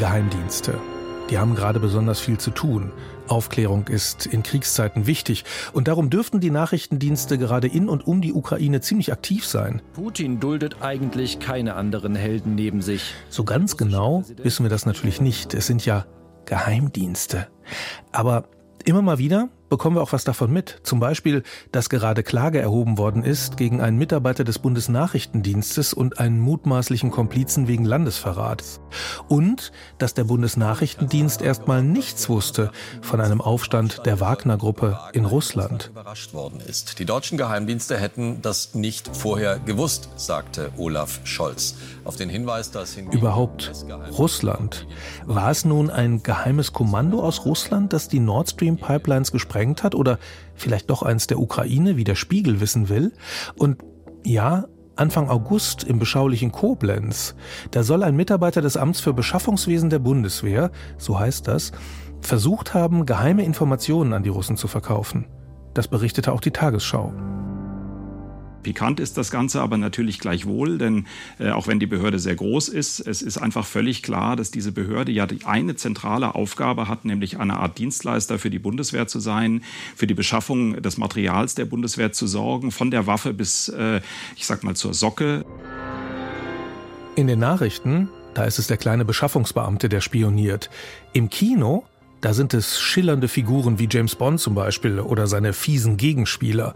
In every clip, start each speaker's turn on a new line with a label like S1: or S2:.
S1: Geheimdienste. Die haben gerade besonders viel zu tun. Aufklärung ist in Kriegszeiten wichtig und darum dürften die Nachrichtendienste gerade in und um die Ukraine ziemlich aktiv sein.
S2: Putin duldet eigentlich keine anderen Helden neben sich.
S1: So ganz genau wissen wir das natürlich nicht. Es sind ja Geheimdienste. Aber immer mal wieder bekommen wir auch was davon mit. Zum Beispiel, dass gerade Klage erhoben worden ist gegen einen Mitarbeiter des Bundesnachrichtendienstes und einen mutmaßlichen Komplizen wegen Landesverrats. Und dass der Bundesnachrichtendienst erstmal nichts wusste von einem Aufstand der Wagner-Gruppe in Russland.
S3: Die deutschen Geheimdienste hätten das nicht vorher gewusst, sagte Olaf Scholz. Auf den Hinweis, dass
S1: überhaupt Russland. War es nun ein geheimes Kommando aus Russland, das die Nord Stream Pipelines gesprengt gesprengt hat oder vielleicht doch eins der Ukraine, wie der Spiegel wissen will. Und ja, Anfang August im beschaulichen Koblenz, da soll ein Mitarbeiter des Amts für Beschaffungswesen der Bundeswehr, so heißt das, versucht haben, geheime Informationen an die Russen zu verkaufen. Das berichtete auch die Tagesschau.
S4: Pikant ist das Ganze aber natürlich gleichwohl, denn äh, auch wenn die Behörde sehr groß ist, es ist einfach völlig klar, dass diese Behörde ja die eine zentrale Aufgabe hat, nämlich eine Art Dienstleister für die Bundeswehr zu sein, für die Beschaffung des Materials der Bundeswehr zu sorgen, von der Waffe bis, äh, ich sag mal, zur Socke.
S1: In den Nachrichten, da ist es der kleine Beschaffungsbeamte, der spioniert. Im Kino, da sind es schillernde Figuren wie James Bond zum Beispiel oder seine fiesen Gegenspieler.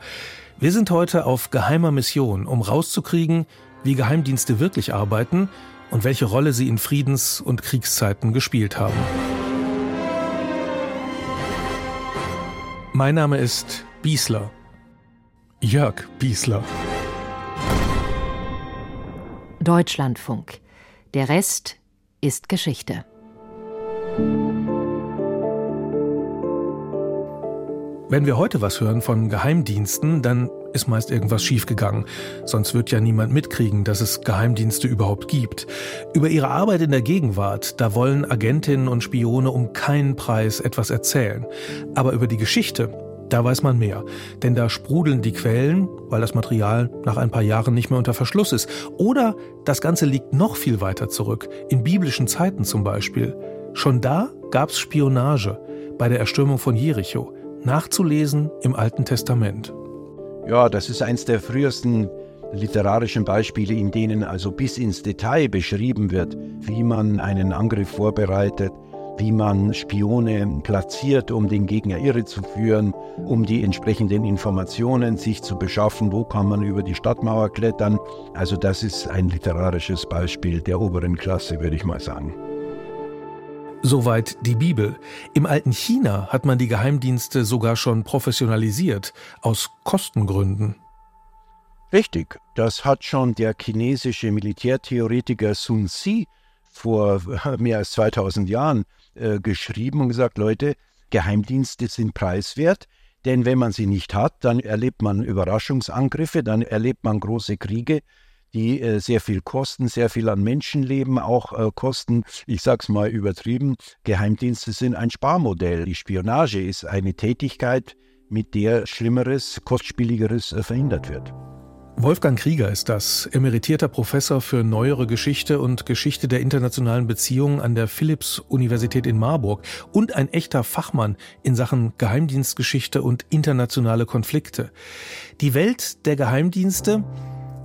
S1: Wir sind heute auf geheimer Mission, um rauszukriegen, wie Geheimdienste wirklich arbeiten und welche Rolle sie in Friedens- und Kriegszeiten gespielt haben. Mein Name ist Biesler. Jörg Biesler.
S5: Deutschlandfunk. Der Rest ist Geschichte.
S1: Wenn wir heute was hören von Geheimdiensten, dann ist meist irgendwas schiefgegangen. Sonst wird ja niemand mitkriegen, dass es Geheimdienste überhaupt gibt. Über ihre Arbeit in der Gegenwart, da wollen Agentinnen und Spione um keinen Preis etwas erzählen. Aber über die Geschichte, da weiß man mehr. Denn da sprudeln die Quellen, weil das Material nach ein paar Jahren nicht mehr unter Verschluss ist. Oder das Ganze liegt noch viel weiter zurück, in biblischen Zeiten zum Beispiel. Schon da gab's Spionage bei der Erstürmung von Jericho nachzulesen im Alten Testament.
S6: Ja, das ist eines der frühesten literarischen Beispiele, in denen also bis ins Detail beschrieben wird, wie man einen Angriff vorbereitet, wie man Spione platziert, um den Gegner irre zu führen, um die entsprechenden Informationen sich zu beschaffen, wo kann man über die Stadtmauer klettern. Also das ist ein literarisches Beispiel der oberen Klasse, würde ich mal sagen.
S1: Soweit die Bibel. Im alten China hat man die Geheimdienste sogar schon professionalisiert, aus Kostengründen.
S6: Richtig, das hat schon der chinesische Militärtheoretiker Sun Tzu vor mehr als 2000 Jahren äh, geschrieben und gesagt, Leute, Geheimdienste sind preiswert, denn wenn man sie nicht hat, dann erlebt man Überraschungsangriffe, dann erlebt man große Kriege, die äh, sehr viel kosten, sehr viel an Menschenleben auch äh, kosten. Ich sage es mal übertrieben, Geheimdienste sind ein Sparmodell. Die Spionage ist eine Tätigkeit, mit der Schlimmeres, Kostspieligeres äh, verhindert wird.
S1: Wolfgang Krieger ist das, emeritierter Professor für neuere Geschichte und Geschichte der internationalen Beziehungen an der Philipps-Universität in Marburg und ein echter Fachmann in Sachen Geheimdienstgeschichte und internationale Konflikte. Die Welt der Geheimdienste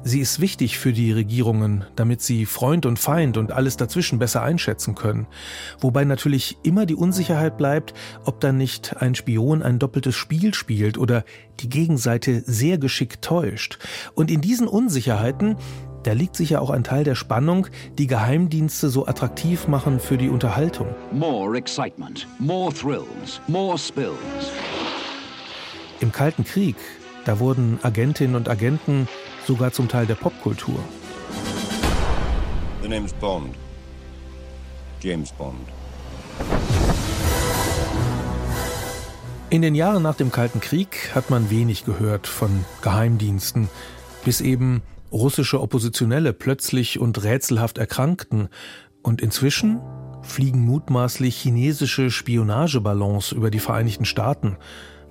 S1: Sie ist wichtig für die Regierungen, damit sie Freund und Feind und alles dazwischen besser einschätzen können. Wobei natürlich immer die Unsicherheit bleibt, ob dann nicht ein Spion ein doppeltes Spiel spielt oder die Gegenseite sehr geschickt täuscht. Und in diesen Unsicherheiten, da liegt sicher auch ein Teil der Spannung, die Geheimdienste so attraktiv machen für die Unterhaltung. More excitement, more thrills, more spills. Im Kalten Krieg, da wurden Agentinnen und Agenten sogar zum Teil der Popkultur. The name's Bond. James Bond. In den Jahren nach dem Kalten Krieg hat man wenig gehört von Geheimdiensten, bis eben russische Oppositionelle plötzlich und rätselhaft erkrankten. Und inzwischen fliegen mutmaßlich chinesische Spionageballons über die Vereinigten Staaten.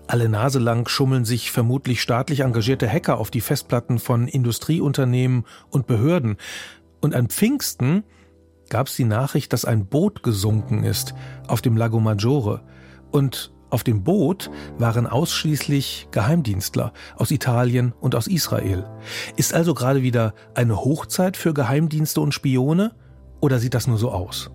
S1: Alle Nase lang schummeln sich vermutlich staatlich engagierte Hacker auf die Festplatten von Industrieunternehmen und Behörden. Und an Pfingsten, gab es die Nachricht, dass ein Boot gesunken ist auf dem Lago Maggiore. Und auf dem Boot waren ausschließlich Geheimdienstler aus Italien und aus Israel. Ist also gerade wieder eine Hochzeit für Geheimdienste und Spione? Oder sieht das nur so aus?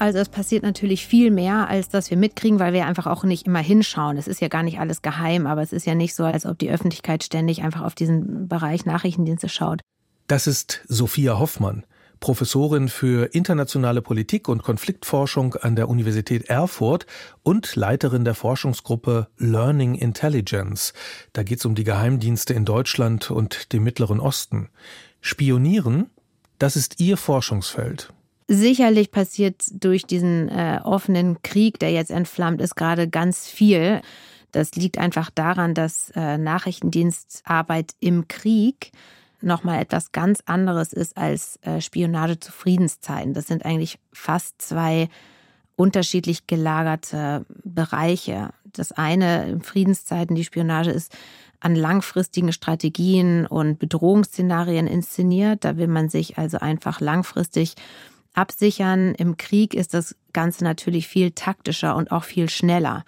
S7: Also es passiert natürlich viel mehr, als dass wir mitkriegen, weil wir einfach auch nicht immer hinschauen. Es ist ja gar nicht alles geheim, aber es ist ja nicht so, als ob die Öffentlichkeit ständig einfach auf diesen Bereich Nachrichtendienste schaut.
S1: Das ist Sophia Hoffmann, Professorin für internationale Politik und Konfliktforschung an der Universität Erfurt und Leiterin der Forschungsgruppe Learning Intelligence. Da geht es um die Geheimdienste in Deutschland und dem Mittleren Osten. Spionieren, das ist ihr Forschungsfeld.
S7: Sicherlich passiert durch diesen äh, offenen Krieg, der jetzt entflammt ist, gerade ganz viel. Das liegt einfach daran, dass äh, Nachrichtendienstarbeit im Krieg nochmal etwas ganz anderes ist als äh, Spionage zu Friedenszeiten. Das sind eigentlich fast zwei unterschiedlich gelagerte Bereiche. Das eine in Friedenszeiten, die Spionage ist an langfristigen Strategien und Bedrohungsszenarien inszeniert. Da will man sich also einfach langfristig absichern. Im Krieg ist das Ganze natürlich viel taktischer und auch viel schneller.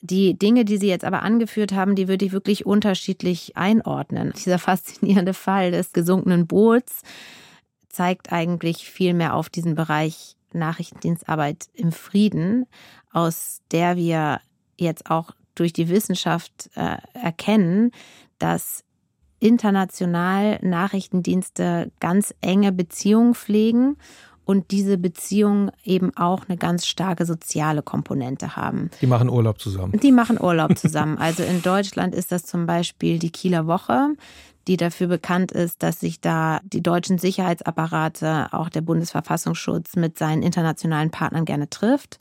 S7: Die Dinge, die Sie jetzt aber angeführt haben, die würde ich wirklich unterschiedlich einordnen. Dieser faszinierende Fall des gesunkenen Boots zeigt eigentlich viel mehr auf diesen Bereich Nachrichtendienstarbeit im Frieden, aus der wir jetzt auch durch die Wissenschaft äh, erkennen, dass international Nachrichtendienste ganz enge Beziehungen pflegen und diese Beziehungen eben auch eine ganz starke soziale Komponente haben.
S1: Die machen Urlaub zusammen.
S7: Die machen Urlaub zusammen. Also in Deutschland ist das zum Beispiel die Kieler Woche, die dafür bekannt ist, dass sich da die deutschen Sicherheitsapparate, auch der Bundesverfassungsschutz mit seinen internationalen Partnern gerne trifft.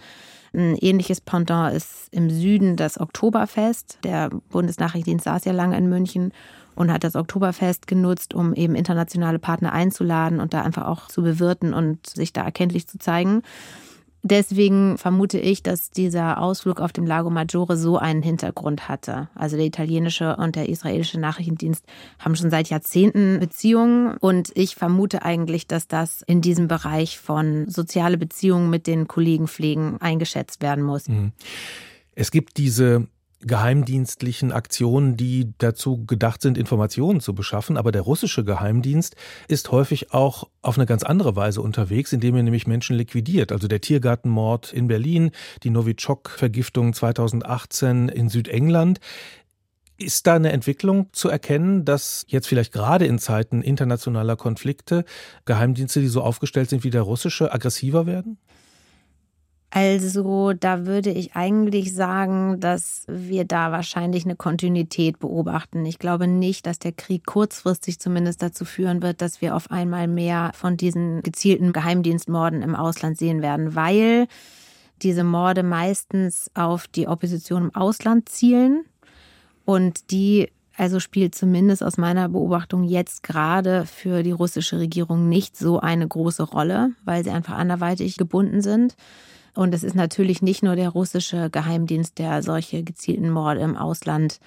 S7: Ein ähnliches Pendant ist im Süden das Oktoberfest. Der Bundesnachrichtendienst saß ja lange in München und hat das Oktoberfest genutzt, um eben internationale Partner einzuladen und da einfach auch zu bewirten und sich da erkenntlich zu zeigen. Deswegen vermute ich, dass dieser Ausflug auf dem Lago Maggiore so einen Hintergrund hatte. Also der italienische und der israelische Nachrichtendienst haben schon seit Jahrzehnten Beziehungen und ich vermute eigentlich, dass das in diesem Bereich von soziale Beziehungen mit den Kollegen pflegen eingeschätzt werden muss. Mhm.
S1: Es gibt diese geheimdienstlichen Aktionen, die dazu gedacht sind, Informationen zu beschaffen. Aber der russische Geheimdienst ist häufig auch auf eine ganz andere Weise unterwegs, indem er nämlich Menschen liquidiert. Also der Tiergartenmord in Berlin, die Novichok-Vergiftung 2018 in Südengland. Ist da eine Entwicklung zu erkennen, dass jetzt vielleicht gerade in Zeiten internationaler Konflikte Geheimdienste, die so aufgestellt sind wie der russische, aggressiver werden?
S7: Also da würde ich eigentlich sagen, dass wir da wahrscheinlich eine Kontinuität beobachten. Ich glaube nicht, dass der Krieg kurzfristig zumindest dazu führen wird, dass wir auf einmal mehr von diesen gezielten Geheimdienstmorden im Ausland sehen werden, weil diese Morde meistens auf die Opposition im Ausland zielen und die also spielt zumindest aus meiner Beobachtung jetzt gerade für die russische Regierung nicht so eine große Rolle, weil sie einfach anderweitig gebunden sind. Und es ist natürlich nicht nur der russische Geheimdienst, der solche gezielten Morde im Ausland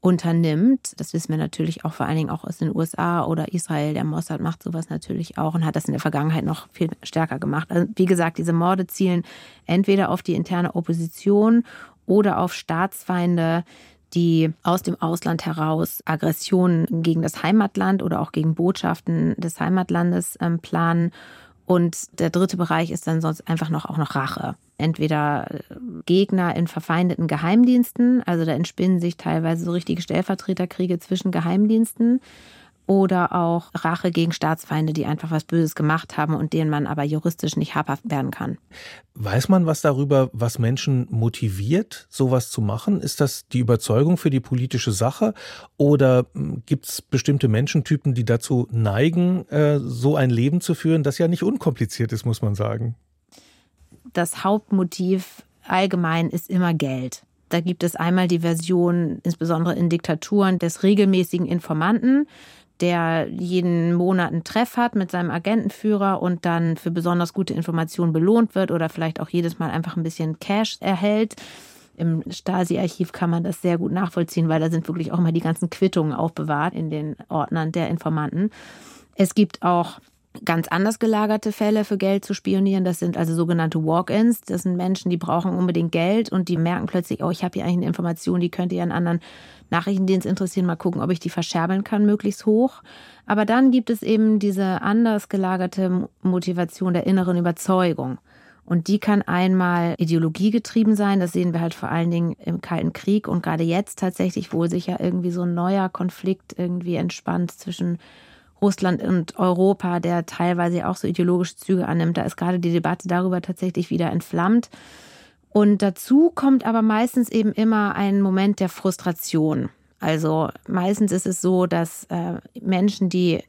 S7: unternimmt. Das wissen wir natürlich auch vor allen Dingen auch aus den USA oder Israel. Der Mossad macht sowas natürlich auch und hat das in der Vergangenheit noch viel stärker gemacht. Also wie gesagt, diese Morde zielen entweder auf die interne Opposition oder auf Staatsfeinde, die aus dem Ausland heraus Aggressionen gegen das Heimatland oder auch gegen Botschaften des Heimatlandes ähm, planen und der dritte Bereich ist dann sonst einfach noch auch noch Rache. Entweder äh, Gegner in verfeindeten Geheimdiensten, also da entspinnen sich teilweise so richtige Stellvertreterkriege zwischen Geheimdiensten oder auch Rache gegen Staatsfeinde, die einfach was Böses gemacht haben und denen man aber juristisch nicht habhaft werden kann.
S1: Weiß man was darüber, was Menschen motiviert, sowas zu machen? Ist das die Überzeugung für die politische Sache oder hm, gibt es bestimmte Menschentypen, die dazu neigen, äh, so ein Leben zu führen, das ja nicht unkompliziert ist, muss man sagen?
S7: Das Hauptmotiv allgemein ist immer Geld. Da gibt es einmal die Version, insbesondere in Diktaturen, des regelmäßigen Informanten, der jeden Monat einen Treff hat mit seinem Agentenführer und dann für besonders gute Informationen belohnt wird oder vielleicht auch jedes Mal einfach ein bisschen Cash erhält. Im Stasi-Archiv kann man das sehr gut nachvollziehen, weil da sind wirklich auch immer die ganzen Quittungen aufbewahrt in den Ordnern der Informanten. Es gibt auch ganz anders gelagerte Fälle für Geld zu spionieren. Das sind also sogenannte Walk-ins. Das sind Menschen, die brauchen unbedingt Geld und die merken plötzlich, oh, ich habe hier eigentlich eine Information, die könnte ja einen anderen Nachrichtendienst interessieren. Mal gucken, ob ich die verscherbeln kann, möglichst hoch. Aber dann gibt es eben diese anders gelagerte Motivation der inneren Überzeugung. Und die kann einmal ideologiegetrieben sein. Das sehen wir halt vor allen Dingen im Kalten Krieg und gerade jetzt tatsächlich, wo sich ja irgendwie so ein neuer Konflikt irgendwie entspannt zwischen Russland und Europa, der teilweise auch so ideologische Züge annimmt. Da ist gerade die Debatte darüber tatsächlich wieder entflammt. Und dazu kommt aber meistens eben immer ein Moment der Frustration. Also meistens ist es so, dass äh, Menschen, die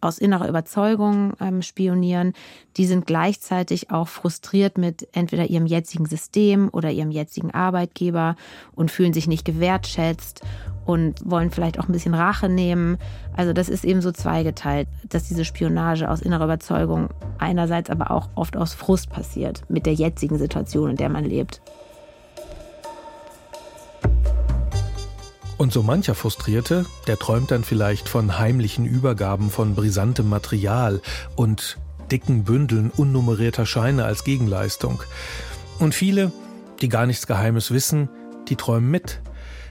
S7: aus innerer Überzeugung ähm, spionieren, die sind gleichzeitig auch frustriert mit entweder ihrem jetzigen System oder ihrem jetzigen Arbeitgeber und fühlen sich nicht gewertschätzt und wollen vielleicht auch ein bisschen Rache nehmen. Also das ist eben so zweigeteilt, dass diese Spionage aus innerer Überzeugung einerseits aber auch oft aus Frust passiert mit der jetzigen Situation, in der man lebt.
S1: Und so mancher Frustrierte, der träumt dann vielleicht von heimlichen Übergaben von brisantem Material und dicken Bündeln unnummerierter Scheine als Gegenleistung. Und viele, die gar nichts Geheimes wissen, die träumen mit.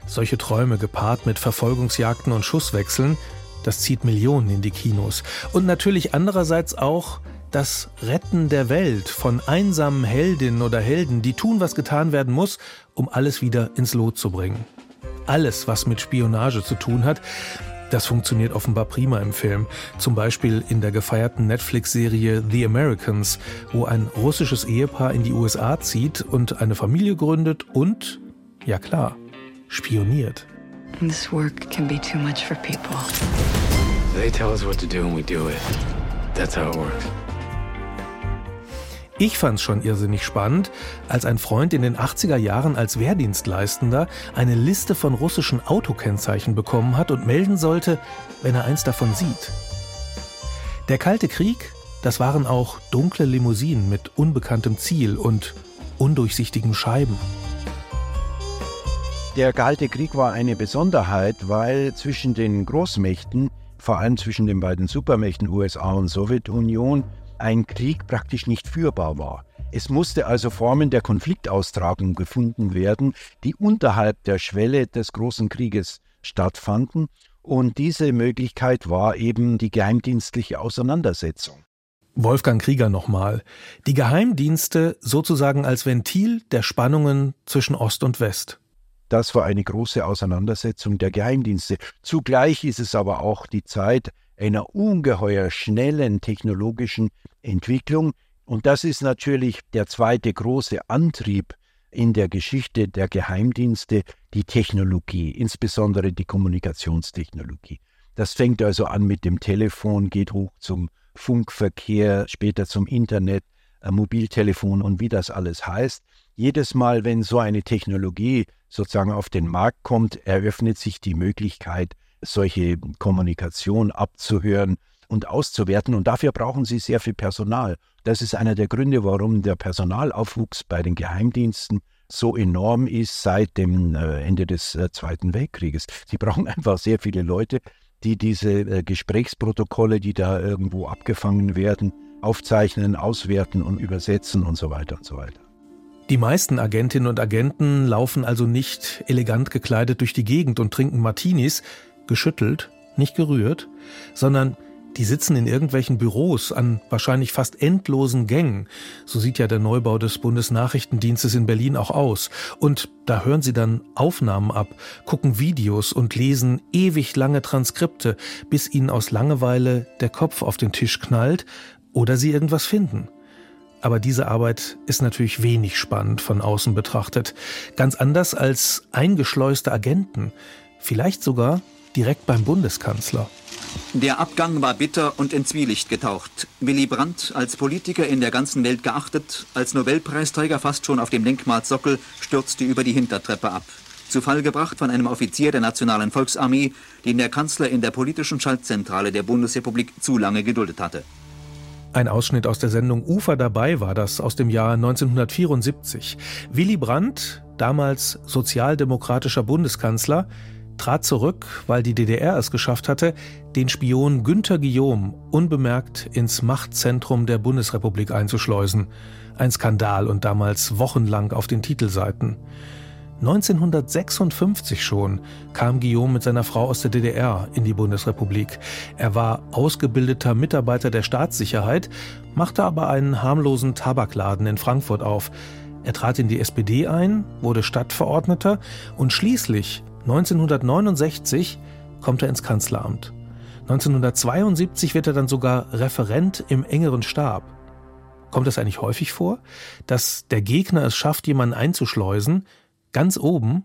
S1: Solche Träume gepaart mit Verfolgungsjagden und Schusswechseln, das zieht Millionen in die Kinos. Und natürlich andererseits auch das Retten der Welt von einsamen Heldinnen oder Helden, die tun, was getan werden muss, um alles wieder ins Lot zu bringen alles, was mit Spionage zu tun hat. Das funktioniert offenbar prima im Film. Zum Beispiel in der gefeierten Netflix-Serie The Americans, wo ein russisches Ehepaar in die USA zieht und eine Familie gründet und, ja klar, spioniert. This work can be too much for people. They tell us what to do and we do it. That's how it works. Ich fand's schon irrsinnig spannend, als ein Freund in den 80er Jahren als Wehrdienstleistender eine Liste von russischen Autokennzeichen bekommen hat und melden sollte, wenn er eins davon sieht. Der Kalte Krieg, das waren auch dunkle Limousinen mit unbekanntem Ziel und undurchsichtigen Scheiben.
S6: Der Kalte Krieg war eine Besonderheit, weil zwischen den Großmächten, vor allem zwischen den beiden Supermächten USA und Sowjetunion, ein Krieg praktisch nicht führbar war. Es musste also Formen der Konfliktaustragung gefunden werden, die unterhalb der Schwelle des großen Krieges stattfanden. Und diese Möglichkeit war eben die geheimdienstliche Auseinandersetzung.
S1: Wolfgang Krieger nochmal. Die Geheimdienste sozusagen als Ventil der Spannungen zwischen Ost und West.
S6: Das war eine große Auseinandersetzung der Geheimdienste. Zugleich ist es aber auch die Zeit einer ungeheuer schnellen technologischen Entwicklung. Und das ist natürlich der zweite große Antrieb in der Geschichte der Geheimdienste, die Technologie, insbesondere die Kommunikationstechnologie. Das fängt also an mit dem Telefon, geht hoch zum Funkverkehr, später zum Internet, äh, Mobiltelefon und wie das alles heißt. Jedes Mal, wenn so eine Technologie sozusagen auf den Markt kommt, eröffnet sich die Möglichkeit, solche Kommunikation abzuhören und auszuwerten. Und dafür brauchen sie sehr viel Personal. Das ist einer der Gründe, warum der Personalaufwuchs bei den Geheimdiensten so enorm ist seit dem äh, Ende des äh, Zweiten Weltkrieges. Sie brauchen einfach sehr viele Leute, die diese äh, Gesprächsprotokolle, die da irgendwo abgefangen werden, aufzeichnen, auswerten und übersetzen und so weiter und so weiter.
S1: Die meisten Agentinnen und Agenten laufen also nicht elegant gekleidet durch die Gegend und trinken Martinis, geschüttelt, nicht gerührt, sondern die sitzen in irgendwelchen Büros an wahrscheinlich fast endlosen Gängen. So sieht ja der Neubau des Bundesnachrichtendienstes in Berlin auch aus. Und da hören sie dann Aufnahmen ab, gucken Videos und lesen ewig lange Transkripte, bis ihnen aus Langeweile der Kopf auf den Tisch knallt oder sie irgendwas finden. Aber diese Arbeit ist natürlich wenig spannend von außen betrachtet. Ganz anders als eingeschleuste Agenten. Vielleicht sogar direkt beim Bundeskanzler.
S8: Der Abgang war bitter und in Zwielicht getaucht. Willy Brandt, als Politiker in der ganzen Welt geachtet, als Nobelpreisträger fast schon auf dem Denkmalsockel, stürzte über die Hintertreppe ab. Zu Fall gebracht von einem Offizier der Nationalen Volksarmee, den der Kanzler in der politischen Schaltzentrale der Bundesrepublik zu lange geduldet hatte.
S1: Ein Ausschnitt aus der Sendung Ufer dabei war das aus dem Jahr 1974. Willy Brandt, damals sozialdemokratischer Bundeskanzler, trat zurück, weil die DDR es geschafft hatte, den Spion Günter Guillaume unbemerkt ins Machtzentrum der Bundesrepublik einzuschleusen. Ein Skandal und damals wochenlang auf den Titelseiten. 1956 schon kam Guillaume mit seiner Frau aus der DDR in die Bundesrepublik. Er war ausgebildeter Mitarbeiter der Staatssicherheit, machte aber einen harmlosen Tabakladen in Frankfurt auf. Er trat in die SPD ein, wurde Stadtverordneter und schließlich 1969 kommt er ins Kanzleramt. 1972 wird er dann sogar Referent im engeren Stab. Kommt das eigentlich häufig vor, dass der Gegner es schafft, jemanden einzuschleusen, ganz oben?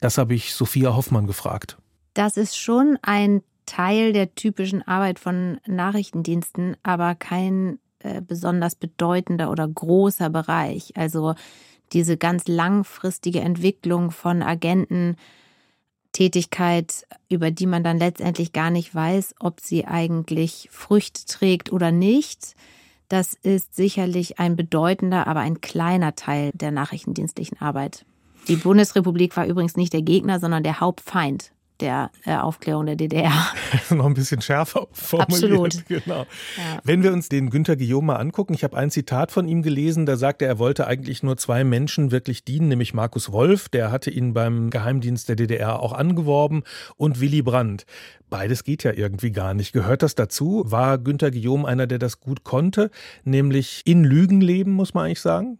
S1: Das habe ich Sophia Hoffmann gefragt.
S7: Das ist schon ein Teil der typischen Arbeit von Nachrichtendiensten, aber kein äh, besonders bedeutender oder großer Bereich. Also diese ganz langfristige Entwicklung von Agententätigkeit, über die man dann letztendlich gar nicht weiß, ob sie eigentlich Früchte trägt oder nicht. Das ist sicherlich ein bedeutender, aber ein kleiner Teil der nachrichtendienstlichen Arbeit. Die Bundesrepublik war übrigens nicht der Gegner, sondern der Hauptfeind der äh, Aufklärung der DDR.
S1: Noch ein bisschen schärfer formuliert.
S7: Absolut.
S1: Genau. Ja. Wenn wir uns den Günter Guillaume mal angucken, ich habe ein Zitat von ihm gelesen, da sagte er, er wollte eigentlich nur zwei Menschen wirklich dienen, nämlich Markus Wolf, der hatte ihn beim Geheimdienst der DDR auch angeworben, und Willy Brandt. Beides geht ja irgendwie gar nicht. Gehört das dazu? War Günter Guillaume einer, der das gut konnte, nämlich in Lügen leben, muss man eigentlich sagen?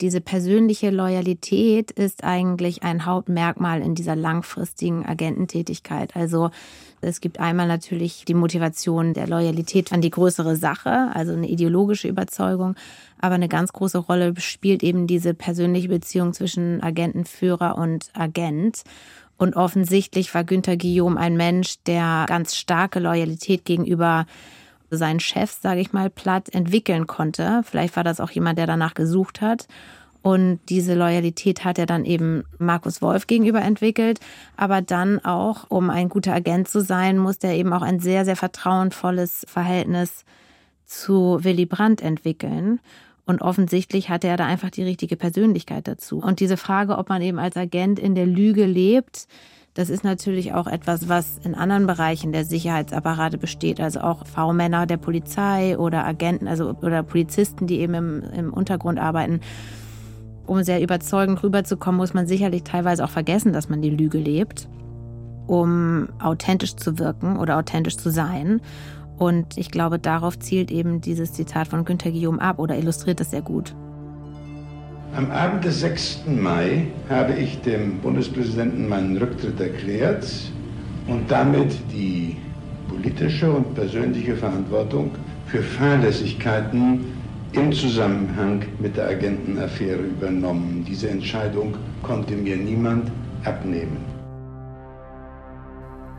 S7: Diese persönliche Loyalität ist eigentlich ein Hauptmerkmal in dieser langfristigen Agententätigkeit. Also es gibt einmal natürlich die Motivation der Loyalität an die größere Sache, also eine ideologische Überzeugung, aber eine ganz große Rolle spielt eben diese persönliche Beziehung zwischen Agentenführer und Agent. Und offensichtlich war Günther Guillaume ein Mensch, der ganz starke Loyalität gegenüber seinen Chef, sage ich mal, platt entwickeln konnte. Vielleicht war das auch jemand, der danach gesucht hat. Und diese Loyalität hat er dann eben Markus Wolf gegenüber entwickelt. Aber dann auch, um ein guter Agent zu sein, musste er eben auch ein sehr, sehr vertrauensvolles Verhältnis zu Willy Brandt entwickeln. Und offensichtlich hatte er da einfach die richtige Persönlichkeit dazu. Und diese Frage, ob man eben als Agent in der Lüge lebt, das ist natürlich auch etwas, was in anderen Bereichen der Sicherheitsapparate besteht, also auch V-Männer der Polizei oder Agenten, also oder Polizisten, die eben im, im Untergrund arbeiten. Um sehr überzeugend rüberzukommen, muss man sicherlich teilweise auch vergessen, dass man die Lüge lebt, um authentisch zu wirken oder authentisch zu sein. Und ich glaube, darauf zielt eben dieses Zitat von Günter Guillaume ab oder illustriert das sehr gut.
S9: Am Abend des 6. Mai habe ich dem Bundespräsidenten meinen Rücktritt erklärt und damit die politische und persönliche Verantwortung für Fahrlässigkeiten im Zusammenhang mit der Agentenaffäre übernommen. Diese Entscheidung konnte mir niemand abnehmen.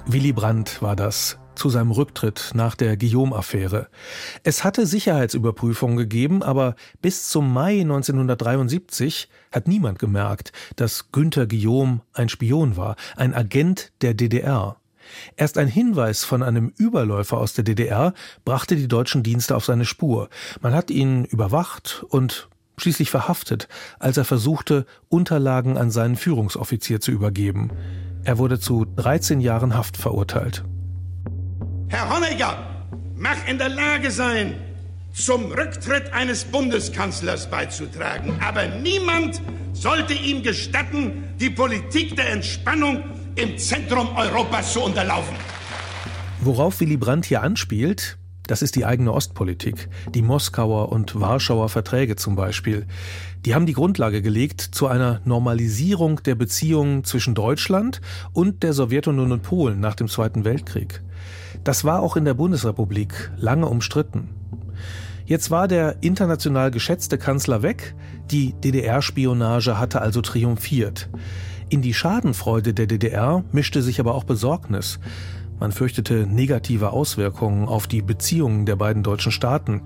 S1: Willy Brandt war das zu seinem Rücktritt nach der Guillaume-Affäre. Es hatte Sicherheitsüberprüfungen gegeben, aber bis zum Mai 1973 hat niemand gemerkt, dass Günther Guillaume ein Spion war, ein Agent der DDR. Erst ein Hinweis von einem Überläufer aus der DDR brachte die deutschen Dienste auf seine Spur. Man hat ihn überwacht und schließlich verhaftet, als er versuchte, Unterlagen an seinen Führungsoffizier zu übergeben. Er wurde zu 13 Jahren Haft verurteilt.
S10: Herr Honecker mag in der Lage sein, zum Rücktritt eines Bundeskanzlers beizutragen. Aber niemand sollte ihm gestatten, die Politik der Entspannung im Zentrum Europas zu unterlaufen.
S1: Worauf Willy Brandt hier anspielt, das ist die eigene Ostpolitik, die Moskauer und Warschauer Verträge zum Beispiel. Die haben die Grundlage gelegt zu einer Normalisierung der Beziehungen zwischen Deutschland und der Sowjetunion und Polen nach dem Zweiten Weltkrieg. Das war auch in der Bundesrepublik lange umstritten. Jetzt war der international geschätzte Kanzler weg, die DDR-Spionage hatte also triumphiert. In die Schadenfreude der DDR mischte sich aber auch Besorgnis. Man fürchtete negative Auswirkungen auf die Beziehungen der beiden deutschen Staaten.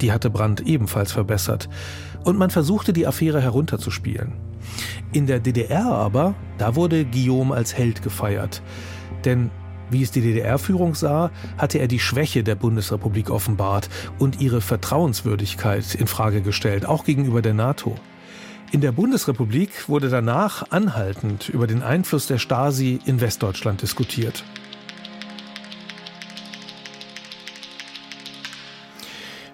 S1: Die hatte Brandt ebenfalls verbessert. Und man versuchte die Affäre herunterzuspielen. In der DDR aber, da wurde Guillaume als Held gefeiert. Denn wie es die DDR-Führung sah, hatte er die Schwäche der Bundesrepublik offenbart und ihre Vertrauenswürdigkeit in Frage gestellt, auch gegenüber der NATO. In der Bundesrepublik wurde danach anhaltend über den Einfluss der Stasi in Westdeutschland diskutiert.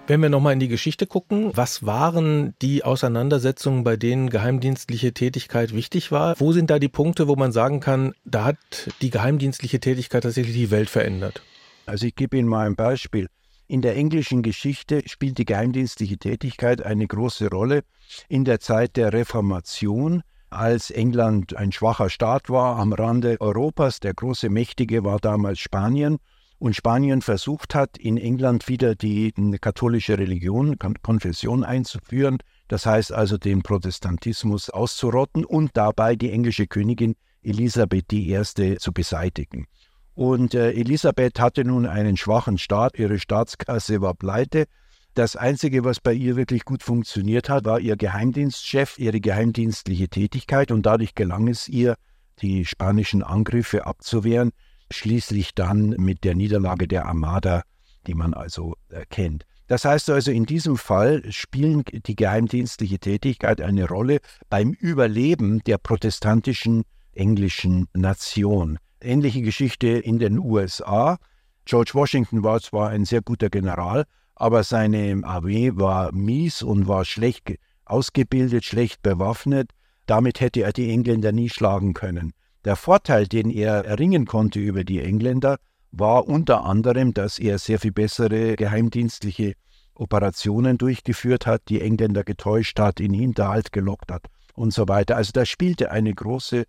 S1: Wenn wir nochmal in die Geschichte gucken, was waren die Auseinandersetzungen, bei denen geheimdienstliche Tätigkeit wichtig war? Wo sind da die Punkte, wo man sagen kann, da hat die geheimdienstliche Tätigkeit tatsächlich die Welt verändert?
S6: Also ich gebe Ihnen mal ein Beispiel. In der englischen Geschichte spielt die geheimdienstliche Tätigkeit eine große Rolle in der Zeit der Reformation, als England ein schwacher Staat war am Rande Europas. Der große Mächtige war damals Spanien und Spanien versucht hat, in England wieder die katholische Religion, Konfession einzuführen, das heißt also den Protestantismus auszurotten und dabei die englische Königin Elisabeth I. zu beseitigen. Und äh, Elisabeth hatte nun einen schwachen Staat, ihre Staatskasse war pleite. Das Einzige, was bei ihr wirklich gut funktioniert hat, war ihr Geheimdienstchef, ihre geheimdienstliche Tätigkeit und dadurch gelang es ihr, die spanischen Angriffe abzuwehren, schließlich dann mit der Niederlage der Armada, die man also äh, kennt. Das heißt also, in diesem Fall spielen die geheimdienstliche Tätigkeit eine Rolle beim Überleben der protestantischen englischen Nation. Ähnliche Geschichte in den USA. George Washington war zwar ein sehr guter General, aber seine Armee war mies und war schlecht ausgebildet, schlecht bewaffnet. Damit hätte er die Engländer nie schlagen können. Der Vorteil, den er erringen konnte über die Engländer, war unter anderem, dass er sehr viel bessere geheimdienstliche Operationen durchgeführt hat, die Engländer getäuscht hat, in Hinterhalt gelockt hat und so weiter. Also das spielte eine große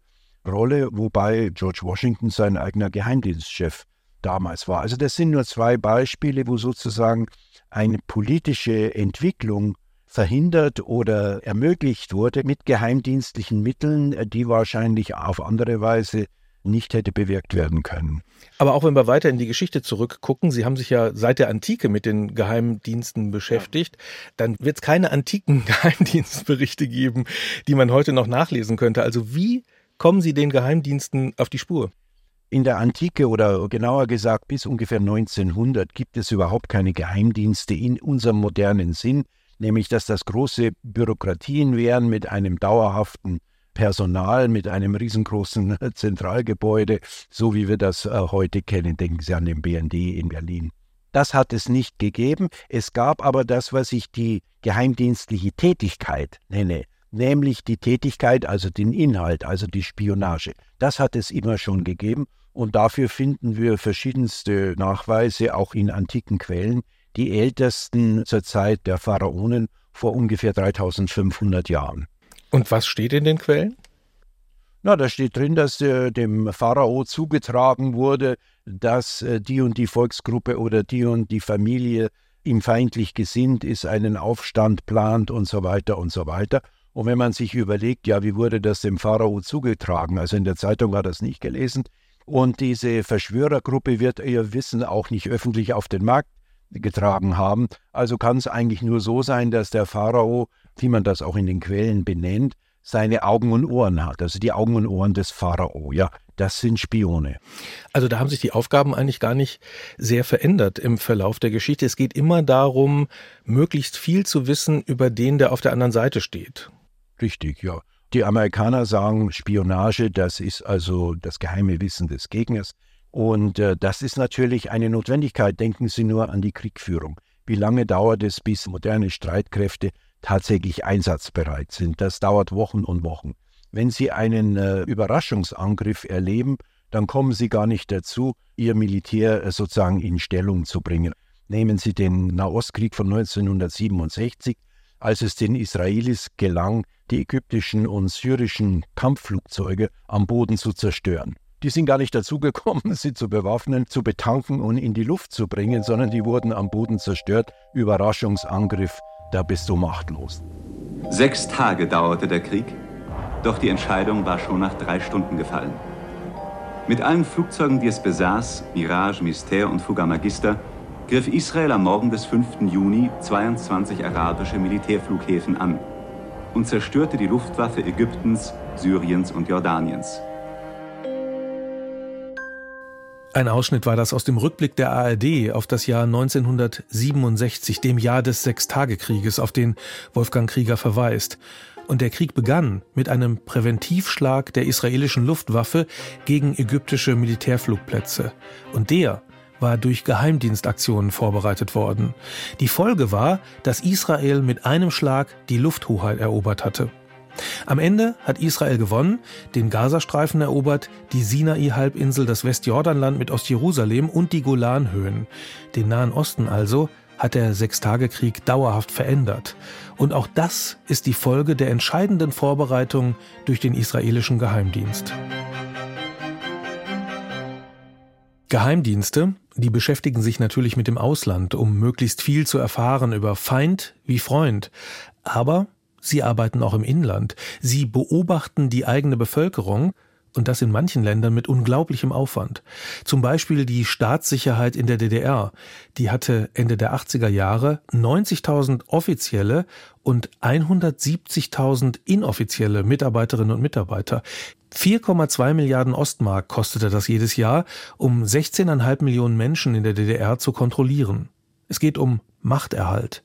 S6: Rolle, wobei George Washington sein eigener Geheimdienstchef damals war. Also das sind nur zwei Beispiele, wo sozusagen eine politische Entwicklung verhindert oder ermöglicht wurde mit geheimdienstlichen Mitteln, die wahrscheinlich auf andere Weise nicht hätte bewirkt werden können.
S1: Aber auch wenn wir weiter in die Geschichte zurückgucken, Sie haben sich ja seit der Antike mit den Geheimdiensten beschäftigt, ja. dann wird es keine antiken Geheimdienstberichte geben, die man heute noch nachlesen könnte. Also wie kommen Sie den Geheimdiensten auf die Spur?
S6: In der Antike oder genauer gesagt bis ungefähr 1900 gibt es überhaupt keine Geheimdienste in unserem modernen Sinn, nämlich dass das große Bürokratien wären mit einem dauerhaften Personal, mit einem riesengroßen Zentralgebäude, so wie wir das äh, heute kennen. Denken Sie an den BND in Berlin. Das hat es nicht gegeben. Es gab aber das, was ich die geheimdienstliche Tätigkeit nenne nämlich die Tätigkeit, also den Inhalt, also die Spionage. Das hat es immer schon gegeben und dafür finden wir verschiedenste Nachweise, auch in antiken Quellen, die ältesten zur Zeit der Pharaonen vor ungefähr 3500 Jahren.
S1: Und was steht in den Quellen?
S6: Na, da steht drin, dass äh, dem Pharao zugetragen wurde, dass äh, die und die Volksgruppe oder die und die Familie ihm feindlich gesinnt ist, einen Aufstand plant und so weiter und so weiter. Und wenn man sich überlegt, ja, wie wurde das dem Pharao zugetragen? Also in der Zeitung war das nicht gelesen. Und diese Verschwörergruppe wird ihr Wissen auch nicht öffentlich auf den Markt getragen haben. Also kann es eigentlich nur so sein, dass der Pharao, wie man das auch in den Quellen benennt, seine Augen und Ohren hat. Also die Augen und Ohren des Pharao, ja, das sind Spione.
S1: Also da haben sich die Aufgaben eigentlich gar nicht sehr verändert im Verlauf der Geschichte. Es geht immer darum, möglichst viel zu wissen über den, der auf der anderen Seite steht.
S6: Richtig, ja. Die Amerikaner sagen, Spionage, das ist also das geheime Wissen des Gegners. Und äh, das ist natürlich eine Notwendigkeit. Denken Sie nur an die Kriegführung. Wie lange dauert es, bis moderne Streitkräfte tatsächlich einsatzbereit sind? Das dauert Wochen und Wochen. Wenn Sie einen äh, Überraschungsangriff erleben, dann kommen Sie gar nicht dazu, Ihr Militär äh, sozusagen in Stellung zu bringen. Nehmen Sie den Nahostkrieg von 1967 als es den Israelis gelang, die ägyptischen und syrischen Kampfflugzeuge am Boden zu zerstören. Die sind gar nicht dazu gekommen, sie zu bewaffnen, zu betanken und in die Luft zu bringen, sondern die wurden am Boden zerstört. Überraschungsangriff, da bist du machtlos.
S11: Sechs Tage dauerte der Krieg, doch die Entscheidung war schon nach drei Stunden gefallen. Mit allen Flugzeugen, die es besaß, Mirage, Mystère und Fouga Magister, griff Israel am Morgen des 5. Juni 22 arabische Militärflughäfen an und zerstörte die Luftwaffe Ägyptens, Syriens und Jordaniens.
S1: Ein Ausschnitt war das aus dem Rückblick der ARD auf das Jahr 1967, dem Jahr des Sechstagekrieges, auf den Wolfgang Krieger verweist. Und der Krieg begann mit einem Präventivschlag der israelischen Luftwaffe gegen ägyptische Militärflugplätze. Und der war durch Geheimdienstaktionen vorbereitet worden. Die Folge war, dass Israel mit einem Schlag die Lufthoheit erobert hatte. Am Ende hat Israel gewonnen, den Gazastreifen erobert, die Sinai-Halbinsel, das Westjordanland mit Ostjerusalem und die Golanhöhen. Den Nahen Osten also hat der Sechstagekrieg dauerhaft verändert. Und auch das ist die Folge der entscheidenden Vorbereitung durch den israelischen Geheimdienst. Geheimdienste, die beschäftigen sich natürlich mit dem Ausland, um möglichst viel zu erfahren über Feind wie Freund. Aber Sie arbeiten auch im Inland. Sie beobachten die eigene Bevölkerung und das in manchen Ländern mit unglaublichem Aufwand. Zum Beispiel die Staatssicherheit in der DDR. Die hatte Ende der 80er Jahre 90.000 offizielle und 170.000 inoffizielle Mitarbeiterinnen und Mitarbeiter. 4,2 Milliarden Ostmark kostete das jedes Jahr, um 16,5 Millionen Menschen in der DDR zu kontrollieren. Es geht um Machterhalt.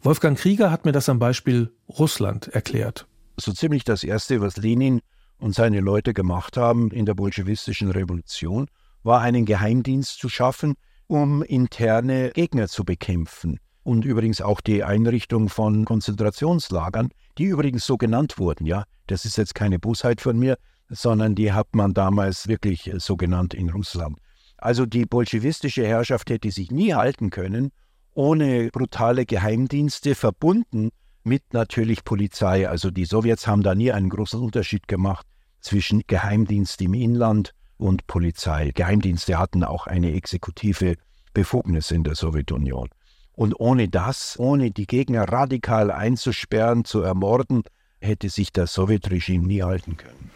S1: Wolfgang Krieger hat mir das am Beispiel Russland erklärt.
S6: So ziemlich das Erste, was Lenin und seine Leute gemacht haben in der bolschewistischen Revolution, war einen Geheimdienst zu schaffen, um interne Gegner zu bekämpfen. Und übrigens auch die Einrichtung von Konzentrationslagern, die übrigens so genannt wurden, ja. Das ist jetzt keine Bosheit von mir, sondern die hat man damals wirklich so genannt in Russland. Also die bolschewistische Herrschaft hätte sich nie halten können ohne brutale Geheimdienste, verbunden mit natürlich Polizei. Also die Sowjets haben da nie einen großen Unterschied gemacht zwischen Geheimdienst im Inland und Polizei. Geheimdienste hatten auch eine exekutive Befugnis in der Sowjetunion. Und ohne das, ohne die Gegner radikal einzusperren, zu ermorden, hätte sich das Sowjetregime nie halten können.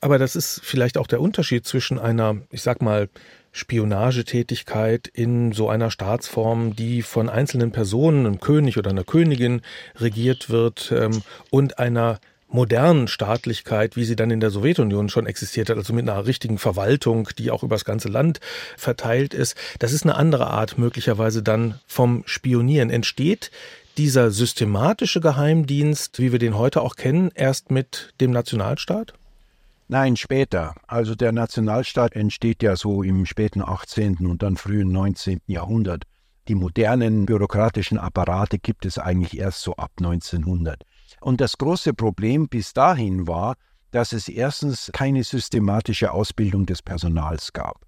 S1: Aber das ist vielleicht auch der Unterschied zwischen einer, ich sag mal, Spionagetätigkeit in so einer Staatsform, die von einzelnen Personen, einem König oder einer Königin regiert wird ähm, und einer modernen Staatlichkeit, wie sie dann in der Sowjetunion schon existiert hat, also mit einer richtigen Verwaltung, die auch über das ganze Land verteilt ist. Das ist eine andere Art möglicherweise dann vom Spionieren. Entsteht dieser systematische Geheimdienst, wie wir den heute auch kennen, erst mit dem Nationalstaat?
S6: Nein, später. Also der Nationalstaat entsteht ja so im späten 18. und dann frühen 19. Jahrhundert. Die modernen bürokratischen Apparate gibt es eigentlich erst so ab 1900. Und das große Problem bis dahin war, dass es erstens keine systematische Ausbildung des Personals gab.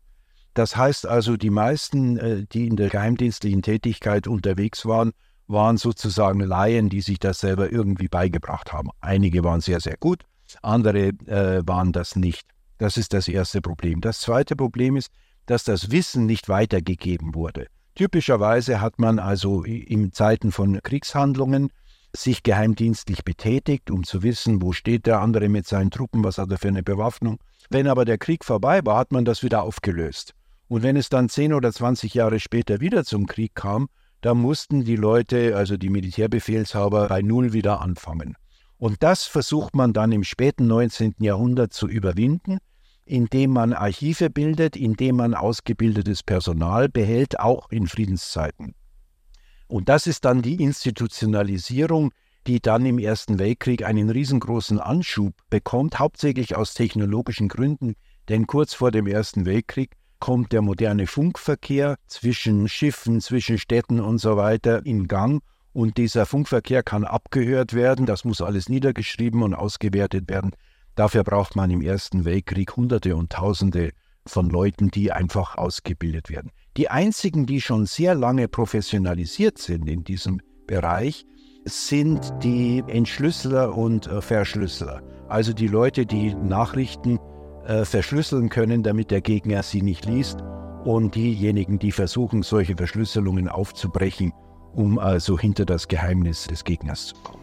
S6: Das heißt also, die meisten, äh, die in der geheimdienstlichen Tätigkeit unterwegs waren, waren sozusagen Laien, die sich das selber irgendwie beigebracht haben. Einige waren sehr, sehr gut, andere äh, waren das nicht. Das ist das erste Problem. Das zweite Problem ist, dass das Wissen nicht weitergegeben wurde. Typischerweise hat man also in Zeiten von Kriegshandlungen sich geheimdienstlich betätigt, um zu wissen, wo steht der andere mit seinen Truppen, was hat er für eine Bewaffnung. Wenn aber der Krieg vorbei war, hat man das wieder aufgelöst. Und wenn es dann 10 oder 20 Jahre später wieder zum Krieg kam, da mussten die Leute, also die Militärbefehlshaber, bei Null wieder anfangen. Und das versucht man dann im späten 19. Jahrhundert zu überwinden, indem man Archive bildet, indem man ausgebildetes Personal behält, auch in Friedenszeiten. Und das ist dann die Institutionalisierung, die dann im Ersten Weltkrieg einen riesengroßen Anschub bekommt, hauptsächlich aus technologischen Gründen, denn kurz vor dem Ersten Weltkrieg kommt der moderne Funkverkehr zwischen Schiffen, zwischen Städten und so weiter in Gang und dieser Funkverkehr kann abgehört werden. Das muss alles niedergeschrieben und ausgewertet werden. Dafür braucht man im Ersten Weltkrieg Hunderte und Tausende von Leuten, die einfach ausgebildet werden. Die einzigen, die schon sehr lange professionalisiert sind in diesem Bereich, sind die Entschlüsseler und äh, Verschlüsseler. Also die Leute, die Nachrichten äh, verschlüsseln können, damit der Gegner sie nicht liest. Und diejenigen, die versuchen, solche Verschlüsselungen aufzubrechen um also hinter das Geheimnis des Gegners zu kommen.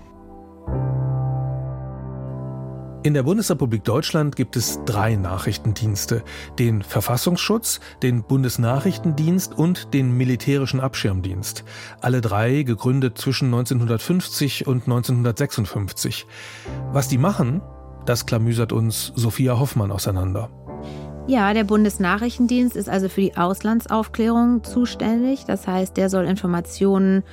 S1: In der Bundesrepublik Deutschland gibt es drei Nachrichtendienste. Den Verfassungsschutz, den Bundesnachrichtendienst und den Militärischen Abschirmdienst. Alle drei gegründet zwischen 1950 und 1956. Was die machen, das klamüsert uns Sophia Hoffmann auseinander.
S7: Ja, der Bundesnachrichtendienst ist also für die Auslandsaufklärung zuständig. Das heißt, der soll Informationen